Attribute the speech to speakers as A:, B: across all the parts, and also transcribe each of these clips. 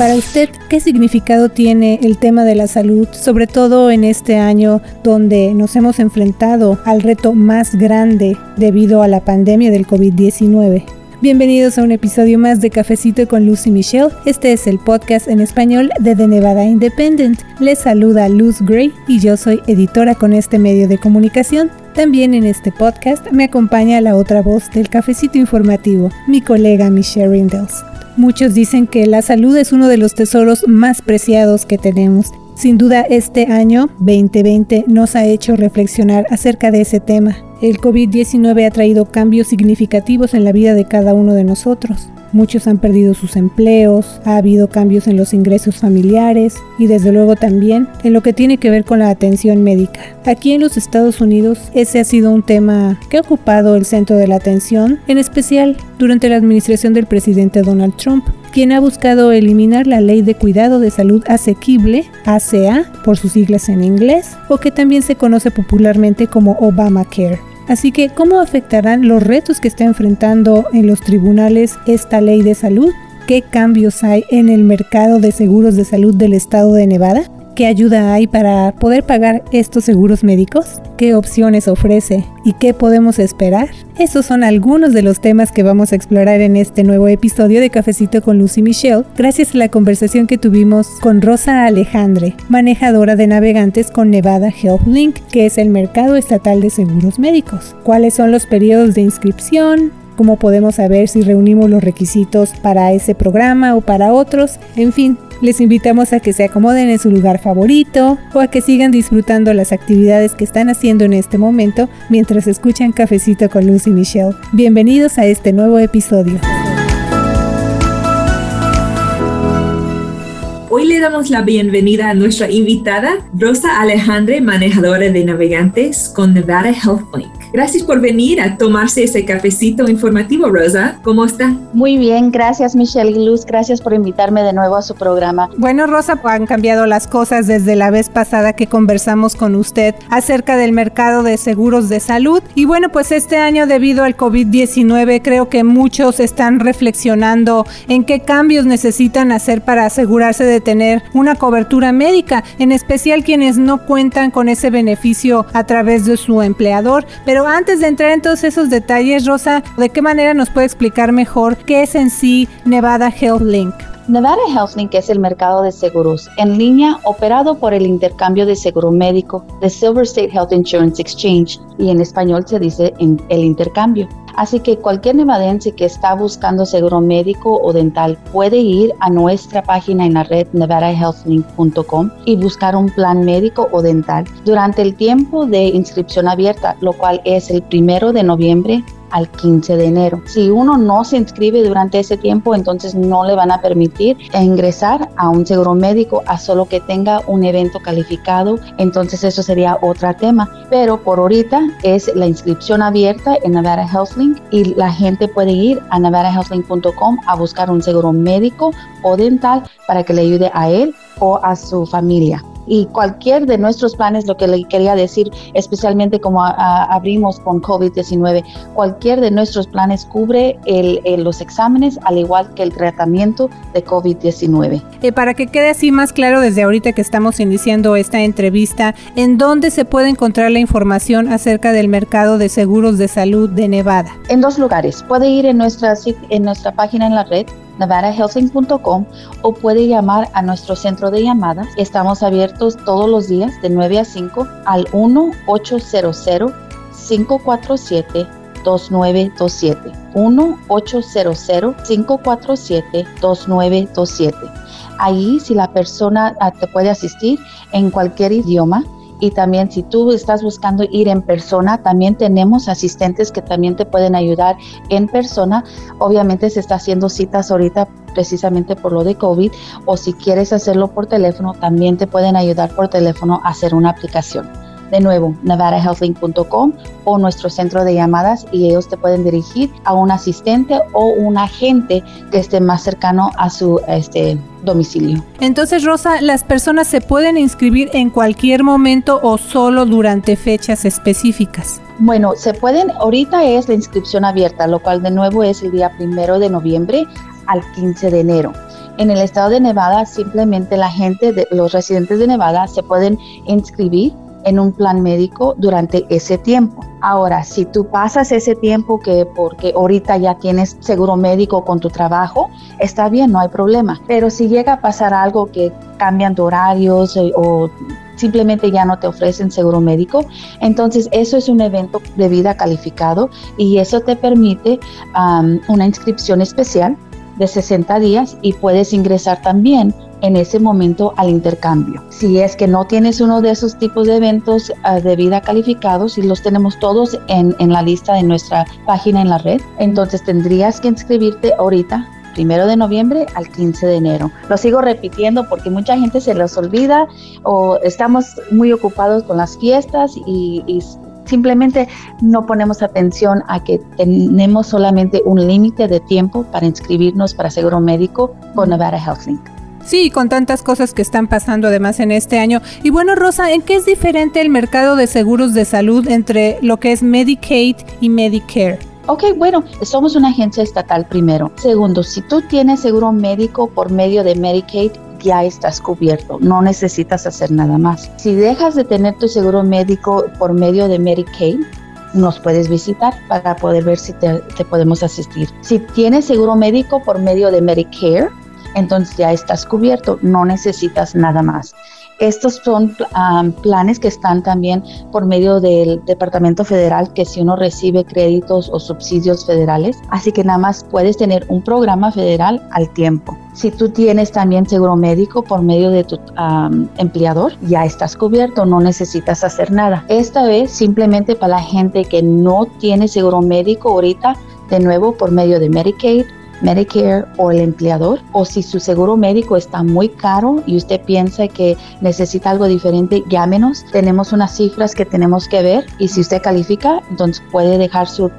A: Para usted, ¿qué significado tiene el tema de la salud, sobre todo en este año donde nos hemos enfrentado al reto más grande debido a la pandemia del COVID-19? Bienvenidos a un episodio más de Cafecito con Lucy Michelle. Este es el podcast en español de The Nevada Independent. Les saluda Luz Gray y yo soy editora con este medio de comunicación. También en este podcast me acompaña la otra voz del Cafecito Informativo, mi colega Michelle Rindels. Muchos dicen que la salud es uno de los tesoros más preciados que tenemos. Sin duda este año 2020 nos ha hecho reflexionar acerca de ese tema. El COVID-19 ha traído cambios significativos en la vida de cada uno de nosotros. Muchos han perdido sus empleos, ha habido cambios en los ingresos familiares y desde luego también en lo que tiene que ver con la atención médica. Aquí en los Estados Unidos ese ha sido un tema que ha ocupado el centro de la atención, en especial durante la administración del presidente Donald Trump, quien ha buscado eliminar la Ley de Cuidado de Salud Asequible, ACA, por sus siglas en inglés, o que también se conoce popularmente como Obamacare. Así que, ¿cómo afectarán los retos que está enfrentando en los tribunales esta ley de salud? ¿Qué cambios hay en el mercado de seguros de salud del estado de Nevada? ¿Qué ayuda hay para poder pagar estos seguros médicos? ¿Qué opciones ofrece? ¿Y qué podemos esperar? Esos son algunos de los temas que vamos a explorar en este nuevo episodio de Cafecito con Lucy Michelle, gracias a la conversación que tuvimos con Rosa Alejandre, manejadora de navegantes con Nevada Health Link, que es el mercado estatal de seguros médicos. ¿Cuáles son los periodos de inscripción? Cómo podemos saber si reunimos los requisitos para ese programa o para otros, en fin, les invitamos a que se acomoden en su lugar favorito o a que sigan disfrutando las actividades que están haciendo en este momento mientras escuchan Cafecito con Lucy Michelle. Bienvenidos a este nuevo episodio.
B: Hoy le damos la bienvenida a nuestra invitada, Rosa Alejandre, manejadora de navegantes con Nevada Health Link. Gracias por venir a tomarse ese cafecito informativo, Rosa. ¿Cómo está?
C: Muy bien, gracias Michelle y Luz. Gracias por invitarme de nuevo a su programa.
A: Bueno, Rosa, han cambiado las cosas desde la vez pasada que conversamos con usted acerca del mercado de seguros de salud. Y bueno, pues este año debido al COVID-19 creo que muchos están reflexionando en qué cambios necesitan hacer para asegurarse de tener una cobertura médica, en especial quienes no cuentan con ese beneficio a través de su empleador. Pero antes de entrar en todos esos detalles, Rosa, ¿de qué manera nos puede explicar mejor qué es en sí Nevada Health Link?
C: Nevada Health Link es el mercado de seguros en línea operado por el intercambio de seguro médico de Silver State Health Insurance Exchange y en español se dice el intercambio. Así que cualquier nevadense que está buscando seguro médico o dental puede ir a nuestra página en la red nevadahealthlink.com y buscar un plan médico o dental durante el tiempo de inscripción abierta, lo cual es el primero de noviembre al 15 de enero. Si uno no se inscribe durante ese tiempo, entonces no le van a permitir ingresar a un seguro médico a solo que tenga un evento calificado. Entonces eso sería otro tema. Pero por ahorita es la inscripción abierta en Nevada HealthLink y la gente puede ir a nevadahealthlink.com a buscar un seguro médico o dental para que le ayude a él o a su familia y cualquier de nuestros planes, lo que le quería decir, especialmente como abrimos con COVID-19, cualquier de nuestros planes cubre los exámenes al igual que el tratamiento de COVID-19.
A: Eh, para que quede así más claro desde ahorita que estamos iniciando esta entrevista, ¿en dónde se puede encontrar la información acerca del mercado de seguros de salud de Nevada?
C: En dos lugares. Puede ir en nuestra, en nuestra página en la red nevadahealthing.com o puede llamar a nuestro centro de llamadas. Estamos abiertos todos los días de 9 a 5 al 1-800-547-2927. 1-800-547-2927. Ahí si la persona ah, te puede asistir en cualquier idioma, y también si tú estás buscando ir en persona, también tenemos asistentes que también te pueden ayudar en persona. Obviamente se está haciendo citas ahorita precisamente por lo de COVID o si quieres hacerlo por teléfono, también te pueden ayudar por teléfono a hacer una aplicación. De nuevo, nevadahealthlink.com o nuestro centro de llamadas y ellos te pueden dirigir a un asistente o un agente que esté más cercano a su este, domicilio.
A: Entonces, Rosa, ¿las personas se pueden inscribir en cualquier momento o solo durante fechas específicas?
C: Bueno, se pueden, ahorita es la inscripción abierta, lo cual de nuevo es el día primero de noviembre al 15 de enero. En el estado de Nevada, simplemente la gente, de, los residentes de Nevada, se pueden inscribir en un plan médico durante ese tiempo. Ahora, si tú pasas ese tiempo que porque ahorita ya tienes seguro médico con tu trabajo, está bien, no hay problema. Pero si llega a pasar algo que cambian de horarios o simplemente ya no te ofrecen seguro médico, entonces eso es un evento de vida calificado y eso te permite una inscripción especial de 60 días y puedes ingresar también en ese momento al intercambio. Si es que no tienes uno de esos tipos de eventos ah, de vida calificados y los tenemos todos en, en la lista de nuestra página en la red, entonces tendrías que inscribirte ahorita primero de noviembre al 15 de enero. Lo sigo repitiendo porque mucha gente se los olvida o estamos muy ocupados con las fiestas y, y simplemente no ponemos atención a que tenemos solamente un límite de tiempo para inscribirnos para seguro médico con Nevada HealthLink.
A: Sí, con tantas cosas que están pasando además en este año. Y bueno, Rosa, ¿en qué es diferente el mercado de seguros de salud entre lo que es Medicaid y Medicare?
C: Ok, bueno, somos una agencia estatal primero. Segundo, si tú tienes seguro médico por medio de Medicaid, ya estás cubierto, no necesitas hacer nada más. Si dejas de tener tu seguro médico por medio de Medicaid, nos puedes visitar para poder ver si te, te podemos asistir. Si tienes seguro médico por medio de Medicare, entonces ya estás cubierto, no necesitas nada más. Estos son planes que están también por medio del Departamento Federal, que si uno recibe créditos o subsidios federales, así que nada más puedes tener un programa federal al tiempo. Si tú tienes también seguro médico por medio de tu empleador, ya estás cubierto, no necesitas hacer nada. Esta vez simplemente para la gente que no tiene seguro médico ahorita, de nuevo por medio de Medicaid Medicare o el empleador, o si su seguro médico está muy caro y usted piensa que necesita algo diferente, llámenos. Tenemos unas cifras que tenemos que ver y si usted califica, entonces puede dejar su,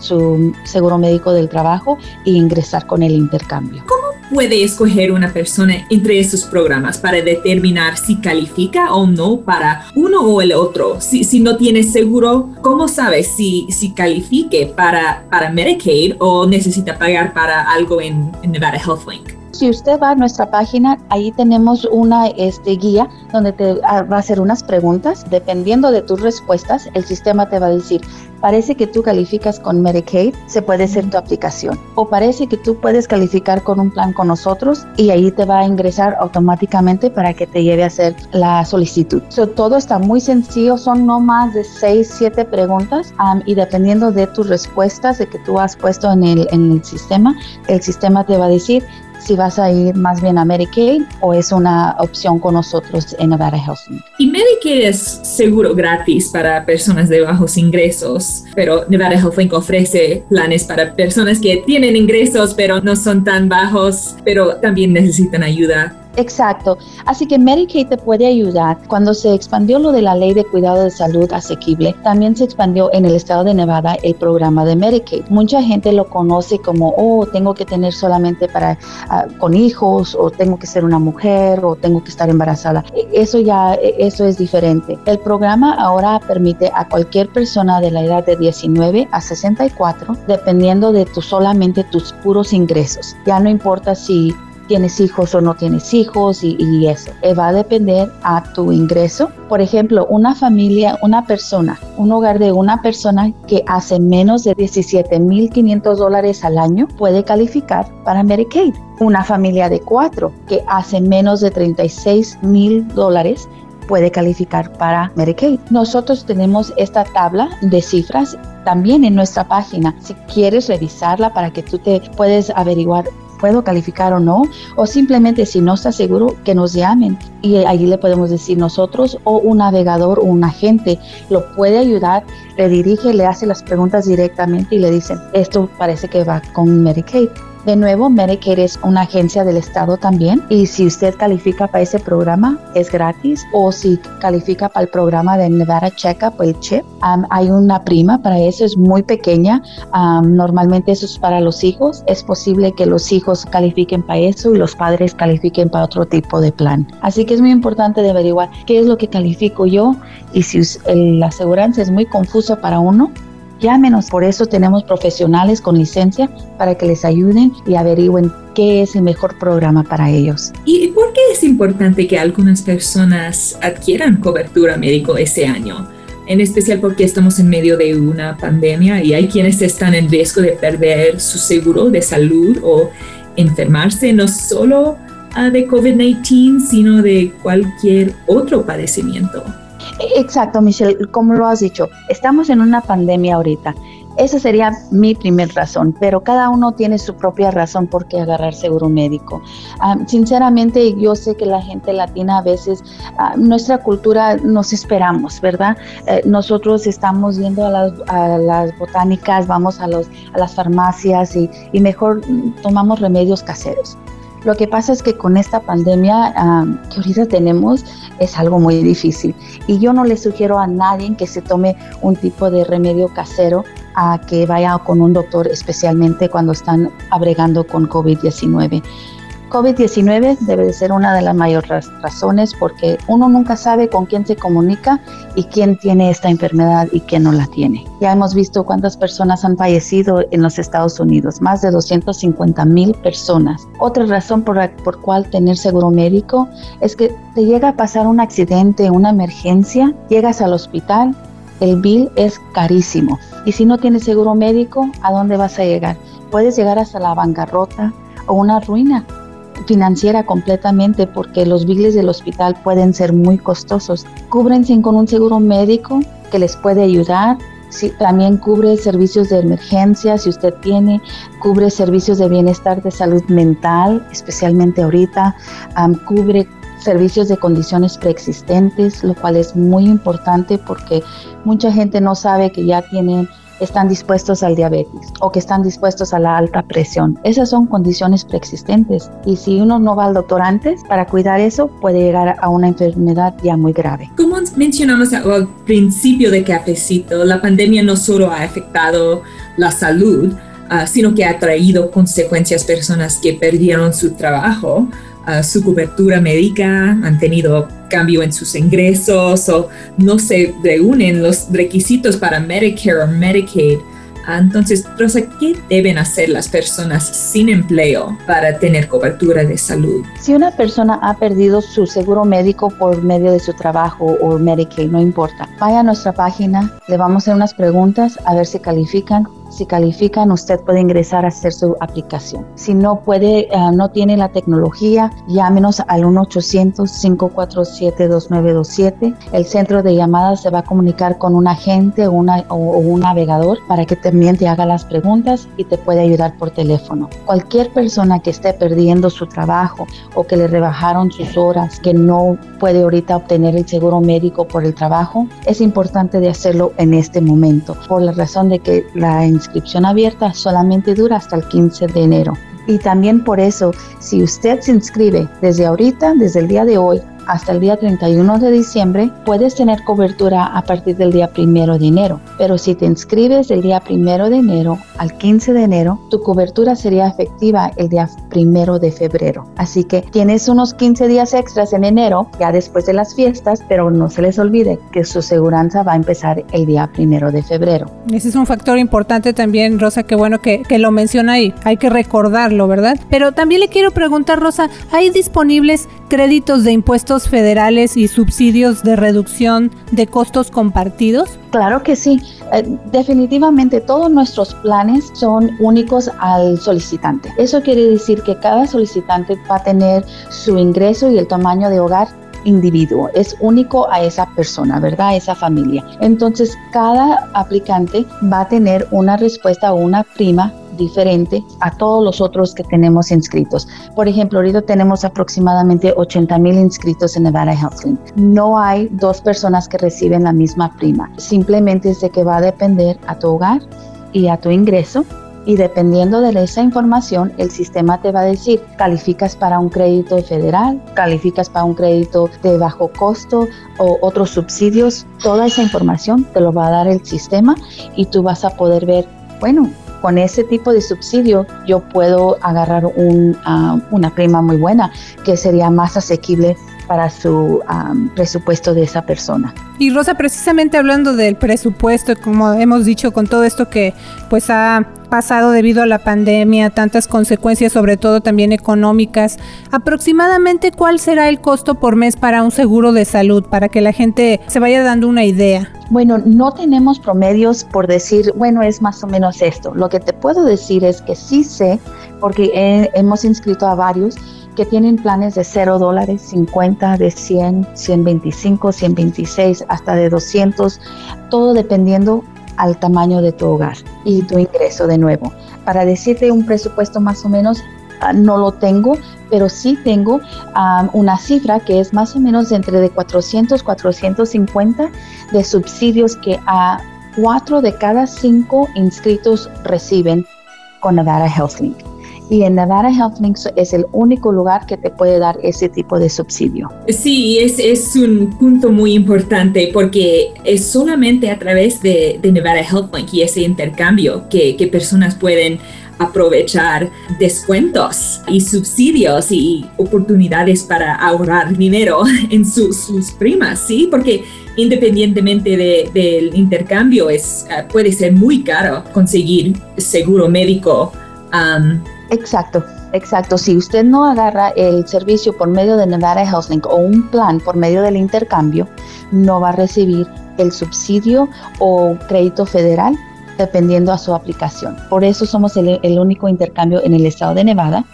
C: su seguro médico del trabajo e ingresar con el intercambio
B: puede escoger una persona entre estos programas para determinar si califica o no para uno o el otro? Si, si no tiene seguro, ¿cómo sabe si, si califique para, para Medicaid o necesita pagar para algo en, en Nevada HealthLink?
C: Si usted va a nuestra página, ahí tenemos una este, guía donde te ah, va a hacer unas preguntas. Dependiendo de tus respuestas, el sistema te va a decir, parece que tú calificas con Medicaid, se puede hacer tu aplicación. O parece que tú puedes calificar con un plan con nosotros y ahí te va a ingresar automáticamente para que te lleve a hacer la solicitud. todo está muy sencillo, son no más de 6, 7 preguntas y dependiendo de tus respuestas de que tú has puesto en el, en el sistema, el sistema te va a decir si vas a ir más bien a Medicaid o es una opción con nosotros en Nevada Health.
B: Y Medicaid es seguro gratis para personas de bajos ingresos, pero Nevada HealthLink ofrece planes para personas que tienen ingresos pero no son tan bajos, pero también necesitan ayuda
C: Exacto. Así que Medicaid te puede ayudar. Cuando se expandió lo de la ley de cuidado de salud asequible, también se expandió en el estado de Nevada el programa de Medicaid. Mucha gente lo conoce como, oh, tengo que tener solamente para ah, con hijos, o tengo que ser una mujer, o tengo que estar embarazada. E, eso ya, e, eso es diferente. El programa ahora permite a cualquier persona de la edad de 19 a 64, dependiendo de tu, solamente tus puros ingresos. Ya no importa si tienes hijos o no tienes hijos y, eso. Eh, va a depender a tu ingreso. Por ejemplo, una familia, una persona, un hogar de una persona que hace menos de 17.500 dólares al año puede calificar para Medicaid. Una familia de cuatro que hace menos de 36 mil dólares puede calificar para Medicaid. Nosotros tenemos esta tabla de cifras también en nuestra página. Si quieres revisarla para que tú te puedes averiguar puedo calificar o no, o simplemente si no está seguro, que nos llamen y allí le podemos decir nosotros o un navegador o un agente lo puede ayudar, le dirige, le hace las preguntas directamente y le dicen, esto parece que va con Medicaid. De nuevo, Medicare es una agencia del Estado también y si usted califica para ese programa es gratis o si califica para el programa de Nevada Checkup, el CHIP, hay una prima para eso, es muy pequeña, normalmente eso es para los hijos, es posible que los hijos califiquen para eso y los padres califiquen para otro tipo de plan. Así que es muy importante de averiguar qué es lo que califico yo y si la aseguranza es muy confusa para uno, llámenos. Por eso tenemos profesionales con licencia para que les ayuden y averigüen qué es el mejor programa para ellos.
B: ¿Y por qué es importante que algunas personas adquieran cobertura médico ese año? En especial porque estamos en medio de una pandemia y hay quienes están en riesgo de perder su seguro de salud o enfermarse no solo ah, de COVID-19, sino de cualquier otro padecimiento.
C: Exacto, Michelle, como lo has dicho, estamos en una pandemia ahorita esa sería mi primer razón, pero cada uno tiene su propia razón por qué agarrar seguro médico. Ah, sinceramente, yo sé que la gente latina a veces, ah, nuestra cultura nos esperamos, ¿verdad? Eh, nosotros estamos yendo a las, botánicas, vamos a, los, a las farmacias y, y mejor tomamos remedios caseros. Lo que pasa es que con esta pandemia ah, que ahorita tenemos es algo muy difícil y yo no le sugiero a nadie que se tome un tipo de remedio casero a que vaya con un doctor, especialmente cuando están abregando con COVID-19. COVID-19 debe de ser una de las mayores razones porque uno nunca sabe con quién se comunica y quién tiene esta enfermedad y quién no la tiene. Ya hemos visto cuántas personas han fallecido en los Estados Unidos, más de 250 mil personas. Otra razón por la por cual tener seguro médico es que te llega a pasar un accidente, una emergencia, llegas al hospital, el bill es carísimo. Y si no tienes seguro médico, ¿a dónde vas a llegar? Puedes llegar hasta la bancarrota o una ruina financiera completamente porque los billes del hospital pueden ser muy costosos. Cúbrense con un seguro médico que les puede ayudar. también cubre servicios de emergencia si usted tiene, cubre servicios de bienestar de salud mental, especialmente ahorita, cubre servicios de condiciones preexistentes, lo cual es muy importante porque mucha gente no sabe que ya tienen están dispuestos al diabetes o que están dispuestos a la alta presión. Esas son condiciones preexistentes y si uno no va al doctor antes para cuidar eso, puede llegar a una enfermedad ya muy grave.
B: Como mencionamos al principio de Cafecito, la pandemia no solo ha afectado la salud, ah, sino que ha traído consecuencias personas que perdieron su trabajo, su cobertura médica, han tenido cambio en sus ingresos o no se reúnen los requisitos para Medicare o Medicaid. Entonces, Rosa, ¿qué deben hacer las personas sin empleo para tener cobertura de salud?
C: Si una persona ha perdido su seguro médico por medio de su trabajo o Medicaid, no importa, vaya a nuestra página, le vamos a hacer unas preguntas a ver si califican si califican, usted puede ingresar a hacer su aplicación. Si no puede, eh, no tiene la tecnología, llámenos al 1-800-547-2927. El centro de llamadas se va a comunicar con un agente o, o, un navegador para que también te haga las preguntas y te puede ayudar por teléfono. Cualquier persona que esté perdiendo su trabajo o que le rebajaron sus horas, que no puede ahorita obtener el seguro médico por el trabajo, es importante de hacerlo en este momento, por la razón de que la inscripción abierta solamente dura hasta el 15 de enero. Y también por eso, si usted se inscribe desde ahorita, desde el día de hoy, hasta el día 31 de diciembre, puedes tener cobertura a partir del día 1 de enero. Pero si te inscribes del día 1 de enero al 15 de enero, tu cobertura sería efectiva el día 1 de febrero. Así que tienes unos 15 días extras en enero, ya después de las fiestas, pero no se les olvide que su seguranza va a empezar el día 1 de febrero.
A: Ese es un factor importante también, Rosa, qué bueno que, que lo menciona ahí. Hay que recordarlo, ¿verdad? Pero también le quiero preguntar, Rosa, ¿hay disponibles créditos de impuestos federales y subsidios de reducción de costos compartidos?
C: Claro que sí. Eh, definitivamente todos nuestros planes son únicos al solicitante. Eso quiere decir que cada solicitante va a tener su ingreso y el tamaño de hogar individuo, es único a esa persona, ¿verdad? A esa familia. Entonces, cada aplicante va a tener una respuesta o una prima diferente a todos los otros que tenemos inscritos. Por ejemplo, ahorita tenemos aproximadamente 80 mil inscritos en Nevada HealthLink. No hay dos personas que reciben la misma prima. Simplemente es de que va a depender a tu hogar y a tu ingreso y dependiendo de esa información, el sistema te va a decir, calificas para un crédito federal, calificas para un crédito de bajo costo o otros subsidios. Toda esa información te lo va a dar el sistema y tú vas a poder ver, bueno, con ese tipo de subsidio yo puedo agarrar un, ah, una prima muy buena que sería más asequible para su presupuesto de esa persona.
A: Y Rosa, precisamente hablando del presupuesto, como hemos dicho con todo esto que pues ha pasado debido a la pandemia, tantas consecuencias, sobre todo también económicas, aproximadamente cuál será el costo por mes para un seguro de salud, para que la gente se vaya dando una idea.
C: Bueno, no tenemos promedios por decir, bueno, es más o menos esto. Lo que te puedo decir es que sí sé, porque hemos inscrito a varios, que tienen planes de 0 dólares, 50, de 100, 125, 126, hasta de 200, todo dependiendo al tamaño de tu hogar y tu ingreso de nuevo. Para decirte un presupuesto más o menos, ah, no lo tengo, pero sí tengo ah, una cifra que es más o menos entre de 400, 450 de subsidios que a 4 de cada 5 inscritos reciben con Nevada HealthLink y en Nevada HealthLink es el único lugar que te puede dar ese tipo de subsidio.
B: Sí, es, es un punto muy importante porque es solamente a través de, de Nevada HealthLink y ese intercambio que, que personas pueden aprovechar descuentos y subsidios y oportunidades para ahorrar dinero en sus primas, ¿sí? Porque independientemente del intercambio, es, uh, puede ser muy caro conseguir seguro médico um,
C: Exacto, exacto. Si usted no agarra el servicio por medio de Nevada HealthLink o un plan por medio del intercambio, no va a recibir el subsidio o crédito federal dependiendo a su aplicación. Por eso somos el, el único intercambio en el estado de Nevada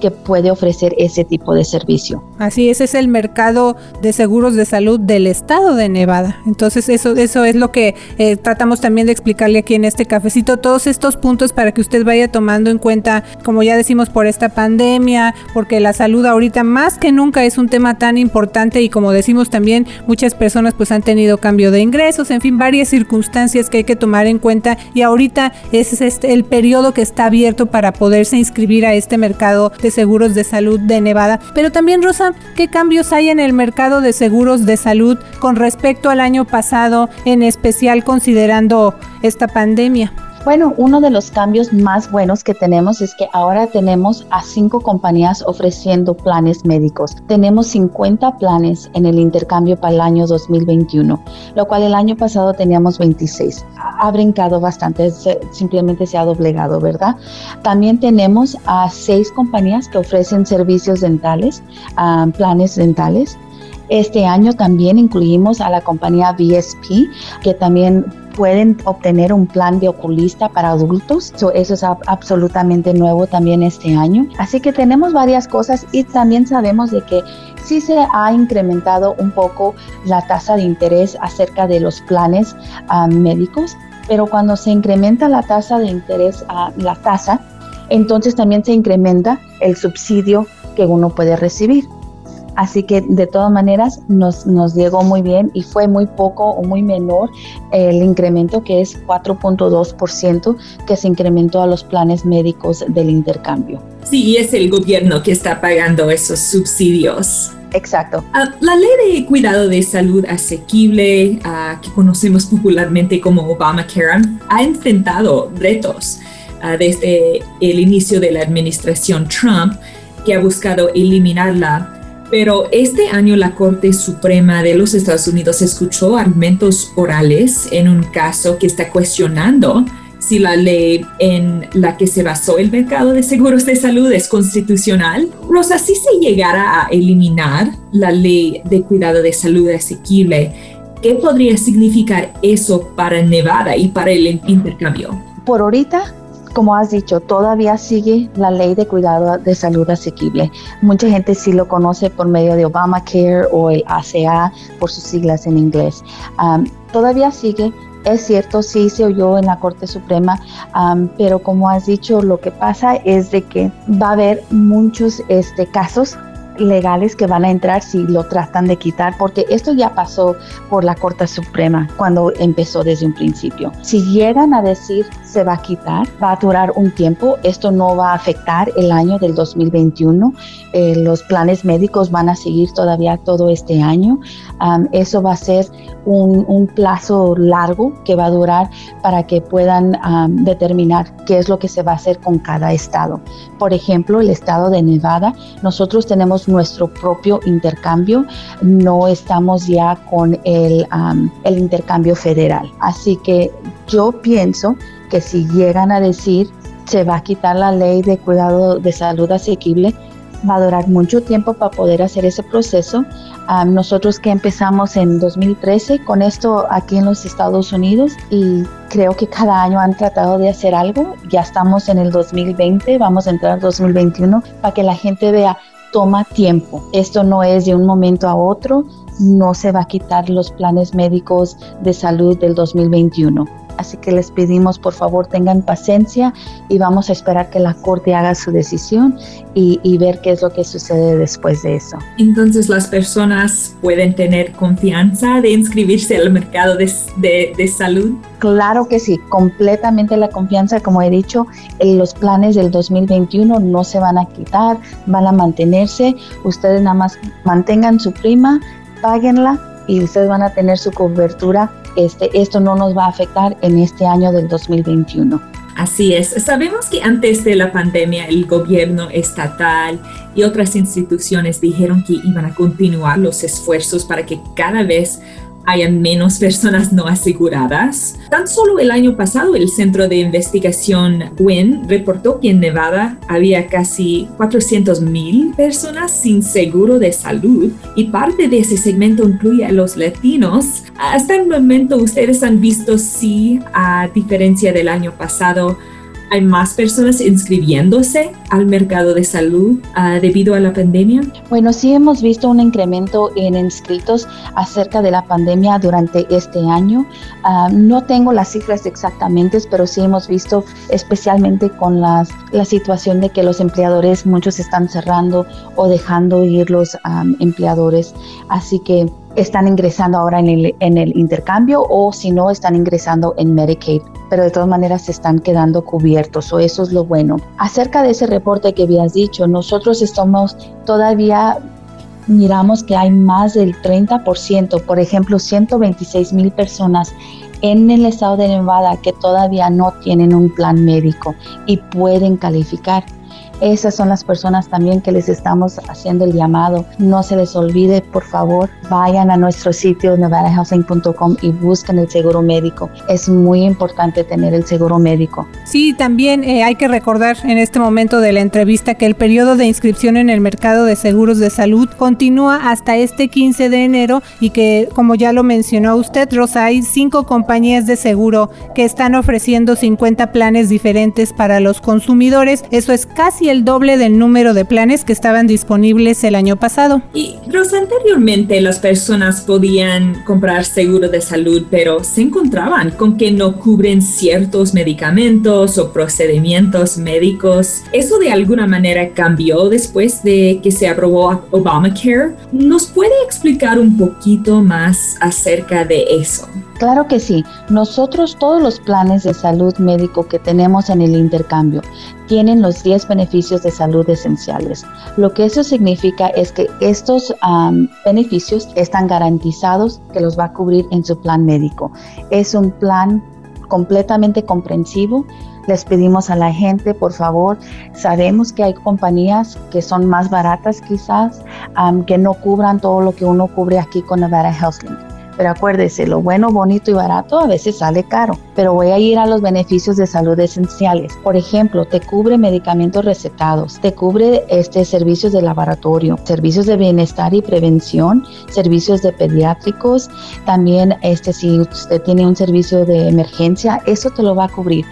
C: que puede ofrecer ese tipo de servicio.
A: Así ese es el mercado de seguros de salud del estado de Nevada. Entonces eso, eso es lo que eh, tratamos también de explicarle aquí en este cafecito, todos estos puntos para que usted vaya tomando en cuenta, como ya decimos, por esta pandemia, porque la salud ahorita más que nunca es un tema tan importante y como decimos también, muchas personas pues han tenido cambio de ingresos, en fin, varias circunstancias que hay que tomar en cuenta y ahorita es este, el periodo que está abierto para poderse inscribir a este mercado de seguros de salud de Nevada. Pero también, Rosa, ¿qué cambios hay en el mercado de seguros de salud con respecto al año pasado, en especial considerando esta pandemia?
C: Bueno, uno de los cambios más buenos que tenemos es que ahora tenemos a cinco compañías ofreciendo planes médicos. Tenemos 50 planes en el intercambio para el año 2021, lo cual el año pasado teníamos 26. Ha brincado bastante, simplemente se ha doblegado, ¿verdad? También tenemos a seis compañías que ofrecen servicios dentales, planes dentales. Este año también incluimos a la compañía VSP, que también pueden obtener un plan de oculista para adultos. eso es absolutamente nuevo también este año. Así que tenemos varias cosas y también sabemos de que sí se ha incrementado un poco la tasa de interés acerca de los planes ah, médicos, pero cuando se incrementa la tasa de interés, a la tasa, entonces también se incrementa el subsidio que uno puede recibir. Así que de todas maneras nos, nos llegó muy bien y fue muy poco o muy menor el incremento que es 4.2% que se incrementó a los planes médicos del intercambio.
B: Sí, y es el gobierno que está pagando esos subsidios.
C: Exacto.
B: Ah, la ley de cuidado de salud asequible, ah, que conocemos popularmente como Obamacare, ha enfrentado retos ah, desde el inicio de la administración Trump, que ha buscado eliminarla pero este año la Corte Suprema de los Estados Unidos escuchó argumentos orales en un caso que está cuestionando si la ley en la que se basó el mercado de seguros de salud es constitucional. Rosa, si se llegara a eliminar la ley de cuidado de salud asequible, ¿qué podría significar eso para Nevada y para el intercambio?
C: Por ahorita como has dicho, todavía sigue la ley de cuidado de salud asequible. Mucha gente sí lo conoce por medio de Obamacare o el ACA por sus siglas en inglés. todavía sigue. Es cierto, sí se oyó en la Corte Suprema, pero como has dicho, lo que pasa es de que va a haber muchos este, casos legales que van a entrar si lo tratan de quitar, porque esto ya pasó por la Corte Suprema cuando empezó desde un principio. Si llegan a decir se va a quitar, va a durar un tiempo, esto no va a afectar el año del 2021, eh, los planes médicos van a seguir todavía todo este año, eso va a ser un, un, plazo largo que va a durar para que puedan determinar qué es lo que se va a hacer con cada estado. Por ejemplo, el estado de Nevada, nosotros tenemos nuestro propio intercambio, no estamos ya con el, el intercambio federal. Así que yo pienso que si llegan a decir se va a quitar la ley de cuidado de salud asequible, va a durar mucho tiempo para poder hacer ese proceso. nosotros que empezamos en 2013 con esto aquí en los Estados Unidos y creo que cada año han tratado de hacer algo. Ya estamos en el 2020, vamos a entrar al 2021 para que la gente vea, toma tiempo. Esto no es de un momento a otro, no se va a quitar los planes médicos de salud del 2021. Así que les pedimos por favor tengan paciencia y vamos a esperar que la Corte haga su decisión y, ver qué es lo que sucede después de eso.
B: Entonces las personas pueden tener confianza de inscribirse al mercado de, de, salud.
C: Claro que sí, completamente la confianza, como he dicho, los planes del 2021 no se van a quitar, van a mantenerse. Ustedes nada más mantengan su prima, páguenla y ustedes van a tener su cobertura. Este, esto no nos va a afectar en este año del 2021.
B: Así es, sabemos que antes de la pandemia el gobierno estatal y otras instituciones dijeron que iban a continuar los esfuerzos para que cada vez hayan menos personas no aseguradas. Tan solo el año pasado el Centro de Investigación WIN reportó que en Nevada había casi 400 mil personas sin seguro de salud y parte de ese segmento incluye a los latinos. Hasta el momento ustedes han visto si, a diferencia del año pasado, hay más personas inscribiéndose al mercado de salud ah, debido a la pandemia?
C: Bueno, sí hemos visto un incremento en inscritos acerca de la pandemia durante este año. Ah, no tengo las cifras exactamente, pero sí hemos visto especialmente con las, la situación de que los empleadores, muchos están cerrando o dejando ir los empleadores. Así que están ingresando ahora en el, en el intercambio o si no están ingresando en Medicaid, pero de todas maneras se están quedando cubiertos o eso es lo bueno. Acerca de ese reporte que habías dicho, nosotros estamos todavía miramos que hay más del 30%, por ejemplo, 126 mil personas en el estado de Nevada que todavía no tienen un plan médico y pueden calificar. Esas son las personas también que les estamos haciendo el llamado. No se les olvide, por favor, vayan a nuestro sitio nevadahousing.com y busquen el seguro médico. Es muy importante tener el seguro médico.
A: Sí, también eh, hay que recordar en este momento de la entrevista que el periodo de inscripción en el mercado de seguros de salud continúa hasta este 15 de enero y que, como ya lo mencionó usted, Rosa, hay cinco compañías de seguro que están ofreciendo 50 planes diferentes para los consumidores. Eso es casi el doble del número de planes que estaban disponibles el año pasado.
B: Y Rosa, anteriormente las personas podían comprar seguro de salud, pero se encontraban con que no cubren ciertos medicamentos o procedimientos médicos. ¿Eso de alguna manera cambió después de que se aprobó Obamacare? ¿Nos puede explicar un poquito más acerca de eso?
C: Claro que sí. Nosotros todos los planes de salud médico que tenemos en el intercambio tienen los 10 beneficios de salud esenciales. Lo que eso significa es que estos beneficios están garantizados que los va a cubrir en su plan médico. Es un plan completamente comprensivo. Les pedimos a la gente, por favor, sabemos que hay compañías que son más baratas quizás, que no cubran todo lo que uno cubre aquí con Nevada HealthLink pero acuérdese, lo bueno, bonito y barato a veces sale caro. Pero voy a ir a los beneficios de salud esenciales. Por ejemplo, te cubre medicamentos recetados, te cubre este, servicios de laboratorio, servicios de bienestar y prevención, servicios de pediátricos. También este, si usted tiene un servicio de emergencia, eso te lo va a cubrir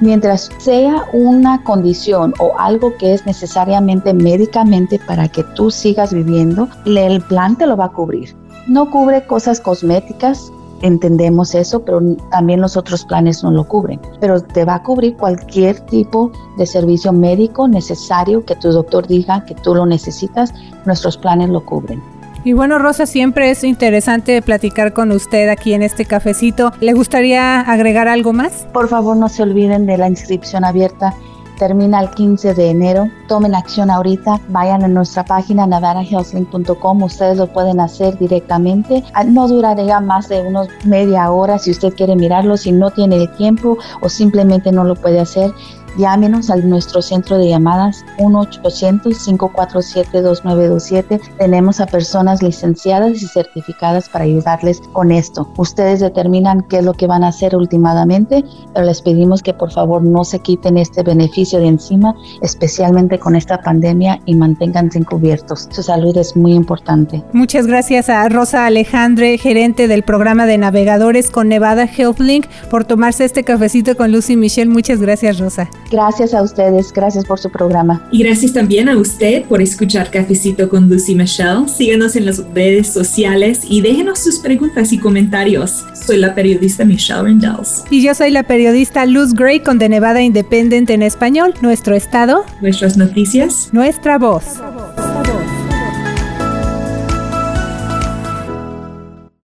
C: mientras sea una condición o algo que es necesariamente médicamente para que tú sigas viviendo, el plan te lo va a cubrir. No cubre cosas cosméticas, entendemos eso, pero también los otros planes no lo cubren. Pero te va a cubrir cualquier tipo de servicio médico necesario que tu doctor diga que tú lo necesitas, nuestros planes lo cubren.
A: Y bueno, Rosa, siempre es interesante platicar con usted aquí en este cafecito. ¿Le gustaría agregar algo más?
C: Por favor, no se olviden de la inscripción abierta termina el 15 de enero. Tomen acción ahorita, vayan a nuestra página navarahealthlink.com, ustedes lo pueden hacer directamente. Ah, no duraría más de unos media hora si usted quiere mirarlo, si no tiene el tiempo o simplemente no lo puede hacer Llámenos a nuestro centro de llamadas 1-800-547-2927. Tenemos a personas licenciadas y certificadas para ayudarles con esto. Ustedes determinan qué es lo que van a hacer últimamente, pero les pedimos que por favor no se quiten este beneficio de encima, especialmente con esta pandemia y manténganse encubiertos. Su salud es muy importante.
A: Muchas gracias a Rosa Alejandre, gerente del programa de navegadores con Nevada HealthLink, por tomarse este cafecito con Lucy Michelle. Muchas gracias, Rosa.
C: Gracias a ustedes, gracias por su programa.
B: Y gracias también a usted por escuchar Cafecito con Lucy Michelle. Síganos en las redes sociales y déjenos sus preguntas y comentarios. Soy la periodista Michelle Rendells.
A: Y yo soy la periodista Luz Gray con The Nevada Independent en español. Nuestro estado.
B: Nuestras noticias.
A: Nuestra voz.